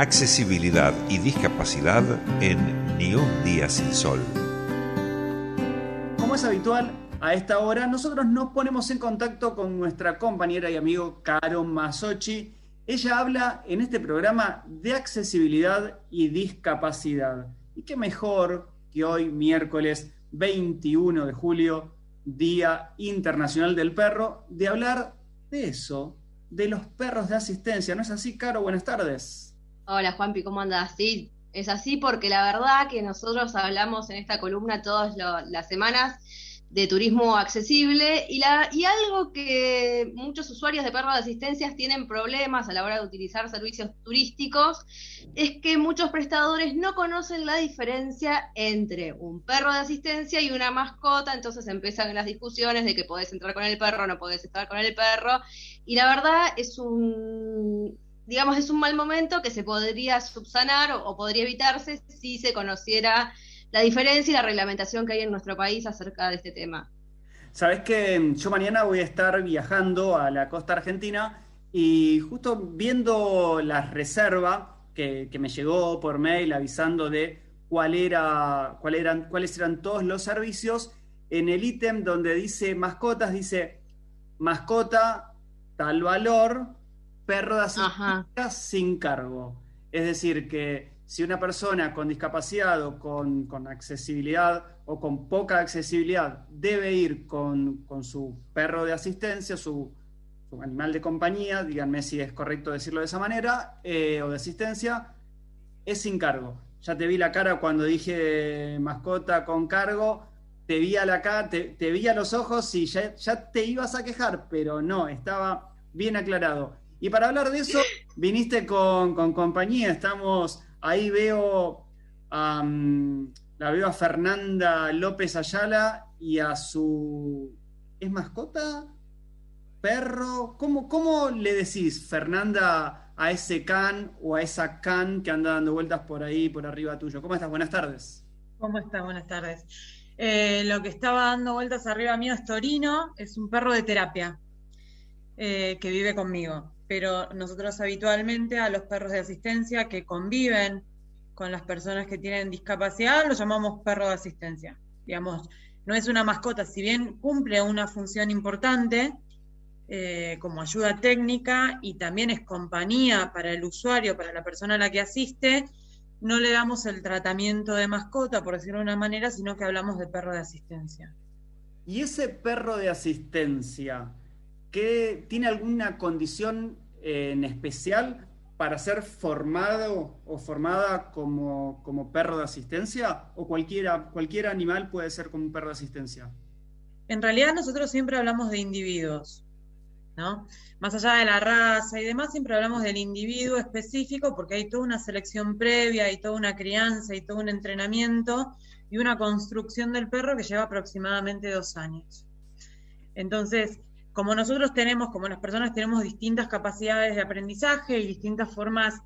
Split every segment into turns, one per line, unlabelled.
accesibilidad y discapacidad en Ni un día sin sol.
Como es habitual, a esta hora nosotros nos ponemos en contacto con nuestra compañera y amigo Caro Masochi. Ella habla en este programa de accesibilidad y discapacidad. Y qué mejor que hoy, miércoles 21 de julio, Día Internacional del Perro, de hablar de eso, de los perros de asistencia. ¿No es así, Caro? Buenas tardes.
Hola, Juanpi, ¿cómo andas? Sí, es así porque la verdad que nosotros hablamos en esta columna todas las semanas de turismo accesible y, algo que muchos usuarios de perros de asistencia tienen problemas a la hora de utilizar servicios turísticos es que muchos prestadores no conocen la diferencia entre un perro de asistencia y una mascota, entonces empiezan las discusiones de que podés entrar con el perro, no podés estar con el perro y la verdad es un digamos es un mal momento que se podría subsanar o podría evitarse si se conociera la diferencia y la reglamentación que hay en nuestro país acerca de este tema.
Sabes que yo mañana voy a estar viajando a la costa argentina y justo viendo la reserva que, me llegó por mail avisando de cuál era, cuál eran, cuáles eran todos los servicios, en el ítem donde dice mascotas, dice mascota, tal valor, perro de asistencia sin cargo. Es decir, que si una persona con discapacidad o con, accesibilidad o con poca accesibilidad debe ir con, su perro de asistencia, su, animal de compañía, díganme si es correcto decirlo de esa manera, eh, o de asistencia, es sin cargo. Ya te vi la cara cuando dije mascota con cargo, te vi a la cara, te, vi a los ojos y ya, ya te ibas a quejar, pero no, estaba bien aclarado. Y para hablar de eso, viniste con, compañía, estamos Ahí veo, la veo a Fernanda López Ayala y a su... ¿Es mascota? ¿Perro? ¿Cómo, cómo le decís, Fernanda, a ese can o a esa can que anda dando vueltas por ahí, por arriba tuyo? ¿Cómo estás? Buenas tardes.
¿Cómo estás? Buenas tardes. Eh, lo que estaba dando vueltas arriba mío es Torino, es un perro de terapia eh, que vive conmigo pero nosotros habitualmente a los perros de asistencia que conviven con las personas que tienen discapacidad los llamamos perro de asistencia. Digamos, no es una mascota, si bien cumple una función importante eh, como ayuda técnica y también es compañía para el usuario, para la persona a la que asiste, no le damos el tratamiento de mascota, por decirlo de una manera, sino que hablamos de perro de asistencia.
¿Y ese perro de asistencia, que tiene alguna condición eh, en especial para ser formado o formada como, como perro de asistencia o cualquiera, cualquier animal puede ser como un perro de asistencia?
En realidad nosotros siempre hablamos de individuos, ¿no? Más allá de la raza y demás, siempre hablamos del individuo específico porque hay toda una selección previa, y toda una crianza, y todo un entrenamiento y una construcción del perro que lleva aproximadamente dos años. Entonces, como nosotros tenemos, como las personas tenemos distintas capacidades de aprendizaje y distintas formas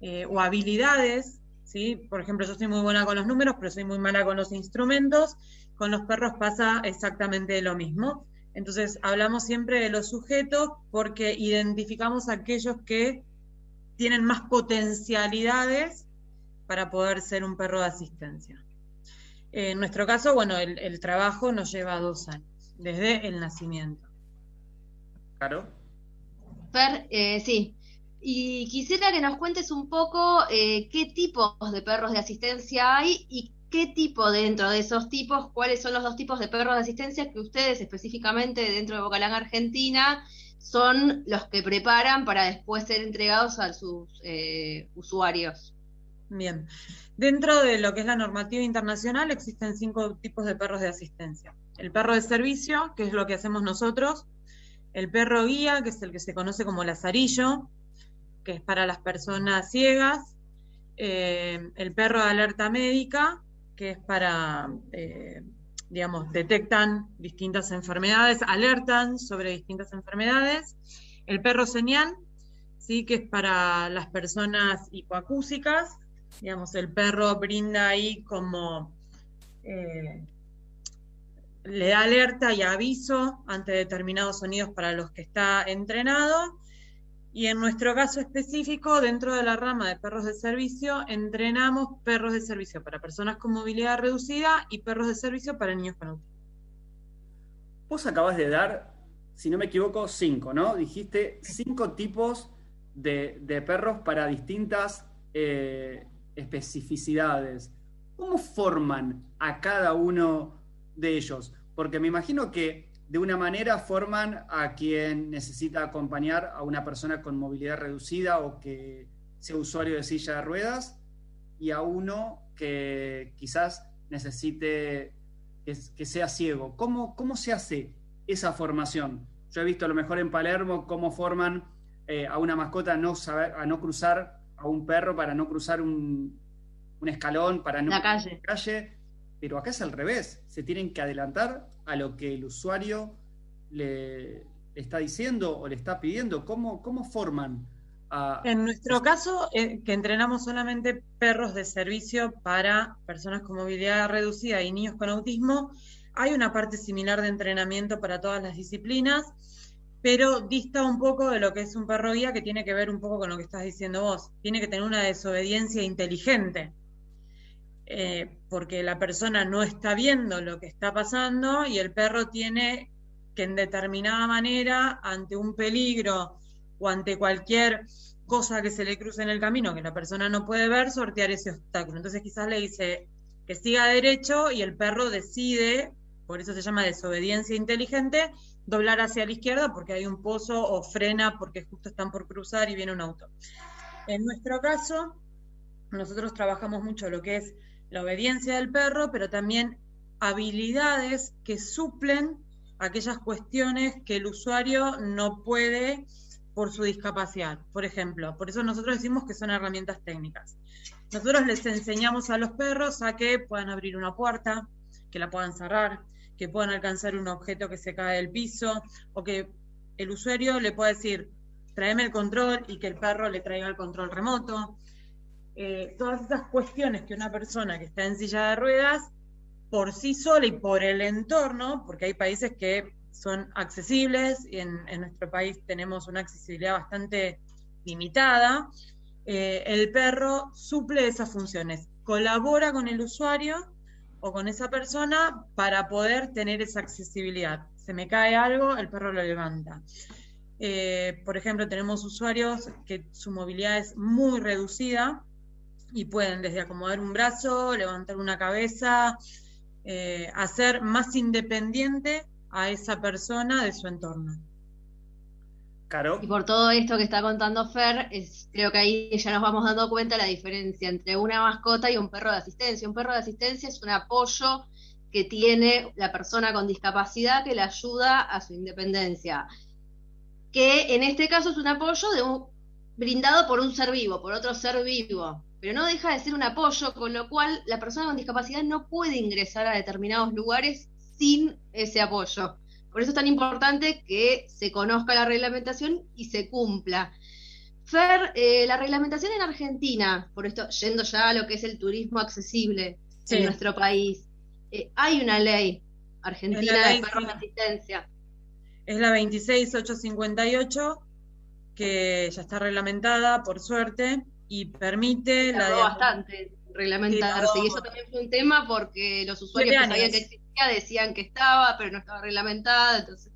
eh, o habilidades, ¿sí? Por ejemplo, yo soy muy buena con los números, pero soy muy mala con los instrumentos, con los perros pasa exactamente lo mismo. Entonces, hablamos siempre de los sujetos porque identificamos aquellos que tienen más potencialidades para poder ser un perro de asistencia. En nuestro caso, bueno, el trabajo nos lleva dos años, desde el nacimiento.
Claro.
Per, eh, sí. Y quisiera que nos cuentes un poco eh, qué tipos de perros de asistencia hay y qué tipo dentro de esos tipos, cuáles son los dos tipos de perros de asistencia que ustedes específicamente dentro de Bocalán Argentina son los que preparan para después ser entregados a sus eh, usuarios.
Bien, dentro de lo que es la normativa internacional existen cinco tipos de perros de asistencia. El perro de servicio, que es lo que hacemos nosotros, el perro guía, que es el que se conoce como lazarillo, que es para las personas ciegas, eh, el perro de alerta médica, que es para, eh, digamos, detectan distintas enfermedades, alertan sobre distintas enfermedades, el perro señal, sí, que es para las personas hipoacúsicas, digamos, el perro brinda ahí como eh, le da alerta y aviso ante determinados sonidos para los que está entrenado. Y en nuestro caso específico, dentro de la rama de perros de servicio, entrenamos perros de servicio para personas con movilidad reducida y perros de servicio para niños con autismo.
Vos acabas de dar, si no me equivoco, cinco, ¿no? Dijiste cinco tipos de, perros para distintas eh, especificidades. ¿Cómo forman a cada uno de ellos? Porque me imagino que de una manera forman a quien necesita acompañar a una persona con movilidad reducida o que sea usuario de silla de ruedas y a uno que quizás necesite que, sea ciego. ¿Cómo, ¿Cómo, se hace esa formación? Yo he visto a lo mejor en Palermo cómo forman eh, a una mascota a no, saber, a no cruzar, a un perro para no cruzar un, un escalón, para no
la calle.
Calle pero acá es al revés, se tienen que adelantar a lo que el usuario le, está diciendo o le está pidiendo. ¿Cómo, cómo forman? A...
En nuestro caso, eh, que entrenamos solamente perros de servicio para personas con movilidad reducida y niños con autismo, hay una parte similar de entrenamiento para todas las disciplinas, pero dista un poco de lo que es un perro guía que tiene que ver un poco con lo que estás diciendo vos. Tiene que tener una desobediencia inteligente. Eh, porque la persona no está viendo lo que está pasando y el perro tiene que en determinada manera, ante un peligro o ante cualquier cosa que se le cruce en el camino que la persona no puede ver, sortear ese obstáculo. Entonces quizás le dice que siga derecho y el perro decide, por eso se llama desobediencia inteligente, doblar hacia la izquierda porque hay un pozo o frena porque justo están por cruzar y viene un auto. En nuestro caso, nosotros trabajamos mucho lo que es la obediencia del perro, pero también habilidades que suplen aquellas cuestiones que el usuario no puede por su discapacidad. Por ejemplo, por eso nosotros decimos que son herramientas técnicas. Nosotros les enseñamos a los perros a que puedan abrir una puerta, que la puedan cerrar, que puedan alcanzar un objeto que se cae del piso, o que el usuario le pueda decir, tráeme el control y que el perro le traiga el control remoto. Eh, todas esas cuestiones que una persona que está en silla de ruedas, por sí sola y por el entorno, porque hay países que son accesibles y en, nuestro país tenemos una accesibilidad bastante limitada, eh, el perro suple esas funciones, colabora con el usuario o con esa persona para poder tener esa accesibilidad. Se me cae algo, el perro lo levanta. Eh, por ejemplo, tenemos usuarios que su movilidad es muy reducida, y pueden desde acomodar un brazo, levantar una cabeza, eh, hacer más independiente a esa persona de su entorno.
Caro.
Y por todo esto que está contando Fer, es, creo que ahí ya nos vamos dando cuenta la diferencia entre una mascota y un perro de asistencia. Un perro de asistencia es un apoyo que tiene la persona con discapacidad que le ayuda a su independencia. Que en este caso es un apoyo de un, brindado por un ser vivo, por otro ser vivo pero no deja de ser un apoyo, con lo cual la persona con discapacidad no puede ingresar a determinados lugares sin ese apoyo. Por eso es tan importante que se conozca la reglamentación y se cumpla. Fer, eh, la reglamentación en Argentina, por esto, yendo ya a lo que es el turismo accesible en nuestro país, eh, hay una ley argentina de perros de asistencia.
Es la 26858, que ya está reglamentada, por suerte, y permite
la de... bastante reglamentarse y eso también fue un tema porque los usuarios que sabían que existía decían que estaba pero no estaba reglamentada entonces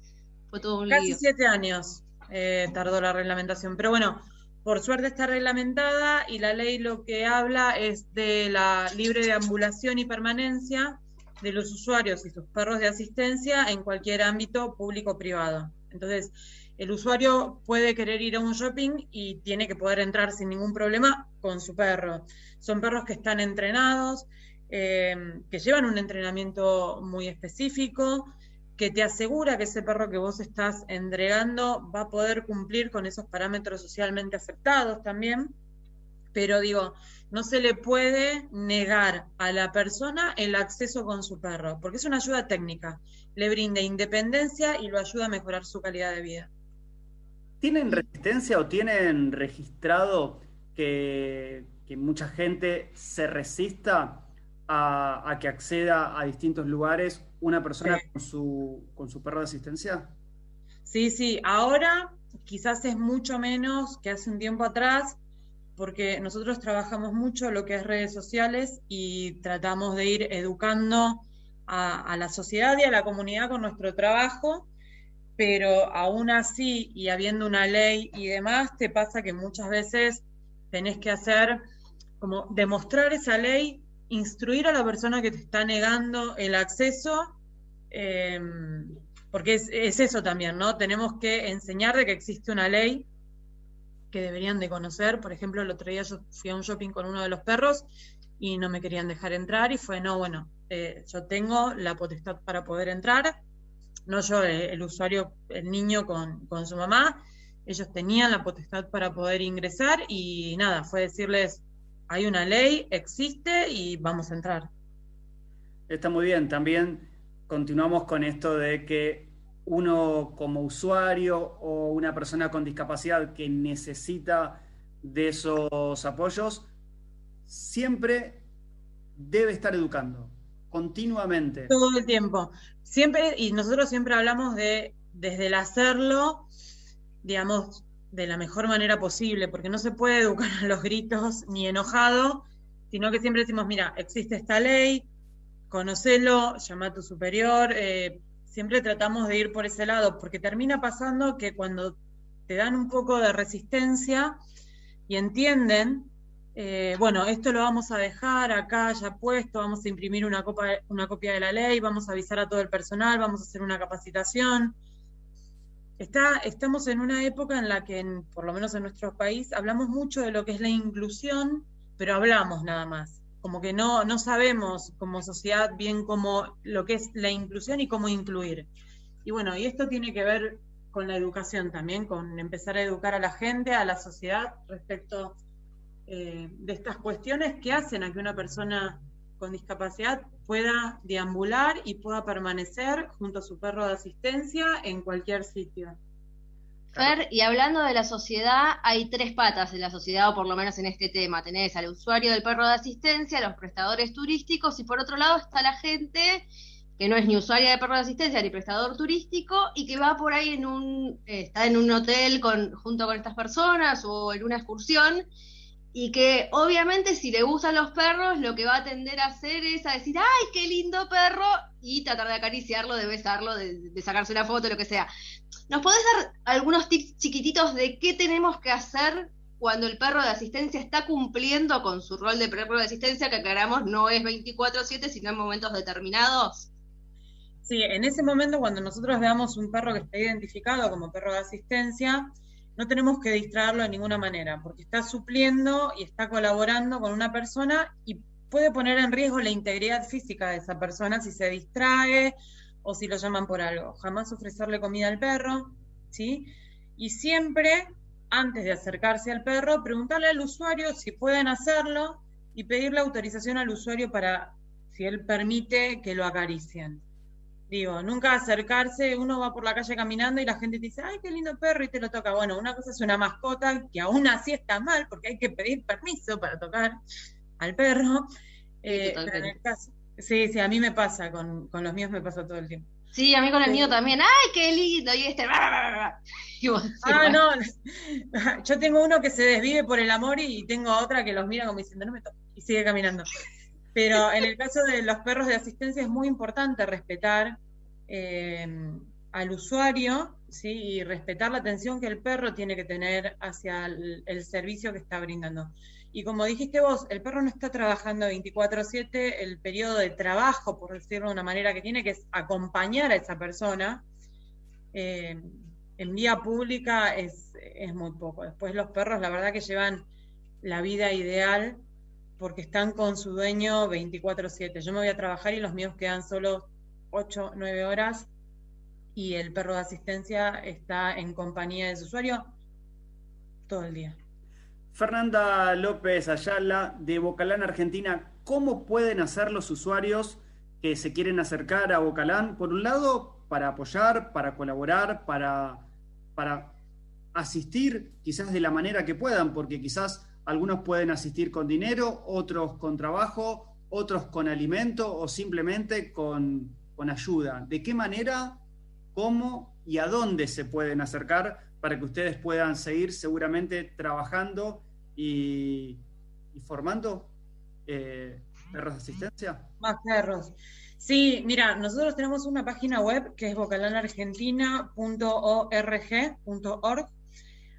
fue todo un
casi siete años eh, tardó la reglamentación pero bueno por suerte está reglamentada y la ley lo que habla es de la libre deambulación y permanencia de los usuarios y sus perros de asistencia en cualquier ámbito público o privado. Entonces el usuario puede querer ir a un shopping y tiene que poder entrar sin ningún problema con su perro. Son perros que están entrenados, eh, que llevan un entrenamiento muy específico, que te asegura que ese perro que vos estás entregando va a poder cumplir con esos parámetros socialmente aceptados también. Pero digo, no se le puede negar a la persona el acceso con su perro, porque es una ayuda técnica, le brinda independencia y lo ayuda a mejorar su calidad de vida.
¿Tienen resistencia o tienen registrado que, mucha gente se resista a, que acceda a distintos lugares una persona con, su, con su perro de asistencia?
Sí, sí, ahora quizás es mucho menos que hace un tiempo atrás, porque nosotros trabajamos mucho lo que es redes sociales y tratamos de ir educando a, la sociedad y a la comunidad con nuestro trabajo, pero aún así, y habiendo una ley y demás, te pasa que muchas veces tenés que hacer como demostrar esa ley, instruir a la persona que te está negando el acceso, em, porque es, es, eso también, ¿no? Tenemos que enseñar de que existe una ley que deberían de conocer. Por ejemplo, el otro día yo fui a un shopping con uno de los perros y no me querían dejar entrar y fue, no, bueno, eh, yo tengo la potestad para poder entrar, no yo, el usuario, el niño con, con su mamá, ellos tenían la potestad para poder ingresar y nada, fue decirles, hay una ley, existe y vamos a entrar.
Está muy bien, también continuamos con esto de que uno como usuario o una persona con discapacidad que necesita de esos apoyos, siempre debe estar educando, continuamente.
Todo el tiempo. Siempre, y nosotros siempre hablamos de, desde el hacerlo, digamos, de la mejor manera posible, porque no se puede educar a los gritos ni enojado, sino que siempre decimos, mira, existe esta ley, conocelo, llama a tu superior, eh, siempre tratamos de ir por ese lado, porque termina pasando que cuando te dan un poco de resistencia y entienden, eh, bueno, esto lo vamos a dejar acá ya puesto, vamos a imprimir una, copia de la ley, vamos a avisar a todo el personal, vamos a hacer una capacitación. Estamos en una época en la que, por lo menos en nuestro país, hablamos mucho de lo que es la inclusión, pero hablamos nada más como que no, no sabemos como sociedad bien cómo lo que es la inclusión y cómo incluir. Y bueno, y esto tiene que ver con la educación también, con empezar a educar a la gente, a la sociedad respecto eh, de estas cuestiones que hacen a que una persona con discapacidad pueda deambular y pueda permanecer junto a su perro de asistencia en cualquier sitio.
Fer, y hablando de la sociedad, hay tres patas en la sociedad, o por lo menos en este tema. Tenés al usuario del perro de asistencia, los prestadores turísticos, y por otro lado está la gente que no es ni usuaria de perro de asistencia ni prestador turístico y que va por ahí en un, eh, está en un hotel con, junto con estas personas o en una excursión y que obviamente si le gustan los perros lo que va a tender a hacer es a decir, ay, qué lindo perro y tratar de acariciarlo, de besarlo, de, sacarse una foto, lo que sea. ¿Nos podés dar algunos tips chiquititos de qué tenemos que hacer cuando el perro de asistencia está cumpliendo con su rol de perro de asistencia, que aclaramos no es 24/7, sino en momentos determinados?
Sí, en ese momento cuando nosotros veamos un perro que está identificado como perro de asistencia, no tenemos que distraerlo de ninguna manera, porque está supliendo y está colaborando con una persona y puede poner en riesgo la integridad física de esa persona si se distrae o si lo llaman por algo. Jamás ofrecerle comida al perro, ¿sí? Y siempre, antes de acercarse al perro, preguntarle al usuario si pueden hacerlo y pedirle autorización al usuario para, si él permite, que lo acaricien. Digo, nunca acercarse, uno va por la calle caminando y la gente te dice, ay, qué lindo perro, y te lo toca. Bueno, una cosa es una mascota, que aún así está mal, porque hay que pedir permiso para tocar al perro. Eh, pero en el caso, Sí, sí, a mí me pasa, con, los míos me pasa todo el tiempo.
Sí, a mí con el mío también. ¡Ay, qué lindo! Y este. ah,
no. Yo tengo uno que se desvive por el amor y tengo otra que los mira como diciendo, no me toques. Y sigue caminando. Pero en el caso de los perros de asistencia es muy importante respetar eh, al usuario y respetar la atención que el perro tiene que tener hacia el servicio que está brindando. Y como dijiste vos, el perro no está trabajando 24/7, el periodo de trabajo, por decirlo de una manera que tiene, que es acompañar a esa persona, eh, en vía pública es, es muy poco. Después los perros, la verdad que llevan la vida ideal porque están con su dueño 24/7. Yo me voy a trabajar y los míos quedan solo 8, 9 horas y el perro de asistencia está en compañía de su usuario todo el día.
Fernanda López Ayala, de Bocalán, Argentina, ¿cómo pueden hacer los usuarios que se quieren acercar a Bocalán? Por un lado, para apoyar, para colaborar, para, para asistir quizás de la manera que puedan, porque quizás algunos pueden asistir con dinero, otros con trabajo, otros con alimento o simplemente con, con ayuda. ¿De qué manera, cómo y a dónde se pueden acercar para que ustedes puedan seguir seguramente trabajando y, formando eh, perros de asistencia?
Más perros. Sí, mira, nosotros tenemos una página web que es vocalanargentina.org.org.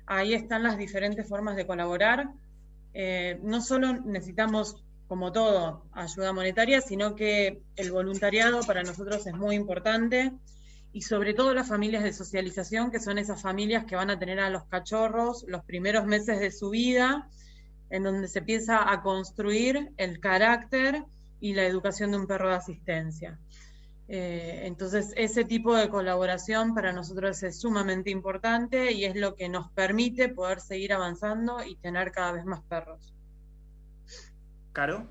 Ahí están las diferentes formas de colaborar. Eh, no solo necesitamos, como todo, ayuda monetaria, sino que el voluntariado para nosotros es muy importante y sobre todo las familias de socialización, que son esas familias que van a tener a los cachorros los primeros meses de su vida, en donde se empieza a construir el carácter y la educación de un perro de asistencia. Eh, entonces, ese tipo de colaboración para nosotros es sumamente importante y es lo que nos permite poder seguir avanzando y tener cada vez más perros.
¿Caro?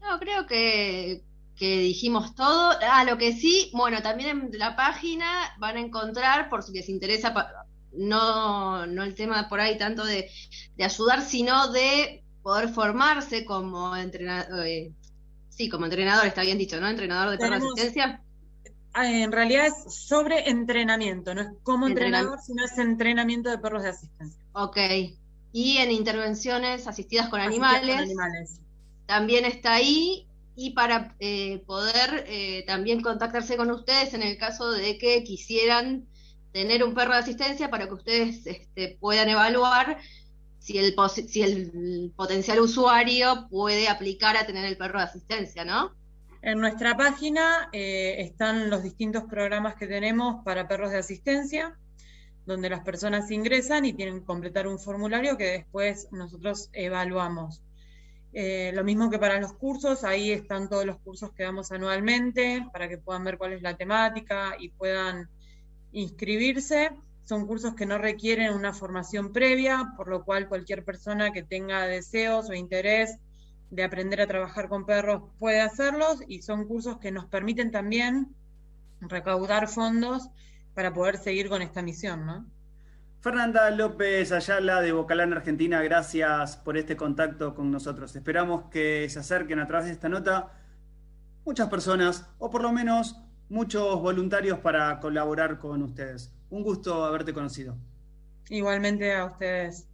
No, creo que, que dijimos todo. Ah, lo que sí, bueno, también en la página van a encontrar, por si les interesa, no, no el tema por ahí tanto de, de ayudar, sino de poder formarse como entrenador, eh, sí, como entrenador, está bien dicho, ¿no? Entrenador de perro de asistencia.
Ah, en realidad es sobre entrenamiento, no es como entrenador, sino es entrenamiento de perros de asistencia.
Ok. Y en intervenciones asistidas con, animales, También está ahí. Y para eh, poder eh, también contactarse con ustedes en el caso de que quisieran tener un perro de asistencia para que ustedes este, puedan evaluar si el, potencial usuario puede aplicar a tener el perro de asistencia, ¿no?
En nuestra página eh, están los distintos programas que tenemos para perros de asistencia, donde las personas ingresan y tienen que completar un formulario que después nosotros evaluamos. Eh, lo mismo que para los cursos, ahí están todos los cursos que damos anualmente para que puedan ver cuál es la temática y puedan inscribirse. Son cursos que no requieren una formación previa, por lo cual cualquier persona que tenga deseos o interés de aprender a trabajar con perros puede hacerlos y son cursos que nos permiten también recaudar fondos para poder seguir con esta misión, ¿no?
Fernanda López Ayala de Bocalán, Argentina, gracias por este contacto con nosotros. Esperamos que se acerquen a través de esta nota muchas personas, o por lo menos muchos voluntarios para colaborar con ustedes. Un gusto haberte conocido.
Igualmente a ustedes.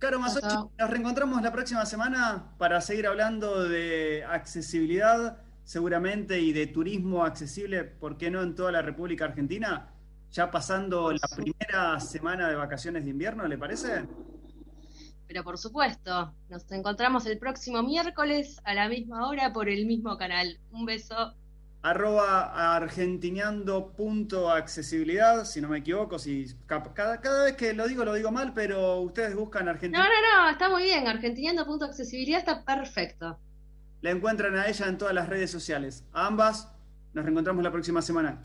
Caro Masochi, nos reencontramos la próxima semana para seguir hablando de accesibilidad, seguramente, y de turismo accesible, ¿por qué no en toda la República Argentina? Ya pasando la primera semana de vacaciones de invierno, ¿le parece?
Pero por supuesto, nos encontramos el próximo miércoles a la misma hora por el mismo canal. Un beso
arroba accesibilidad, si no me equivoco, si cada, cada, vez que lo digo lo digo mal, pero ustedes buscan
Argentina. No, no, no, está muy bien, accesibilidad está perfecto.
La encuentran a ella en todas las redes sociales. A ambas nos reencontramos la próxima semana.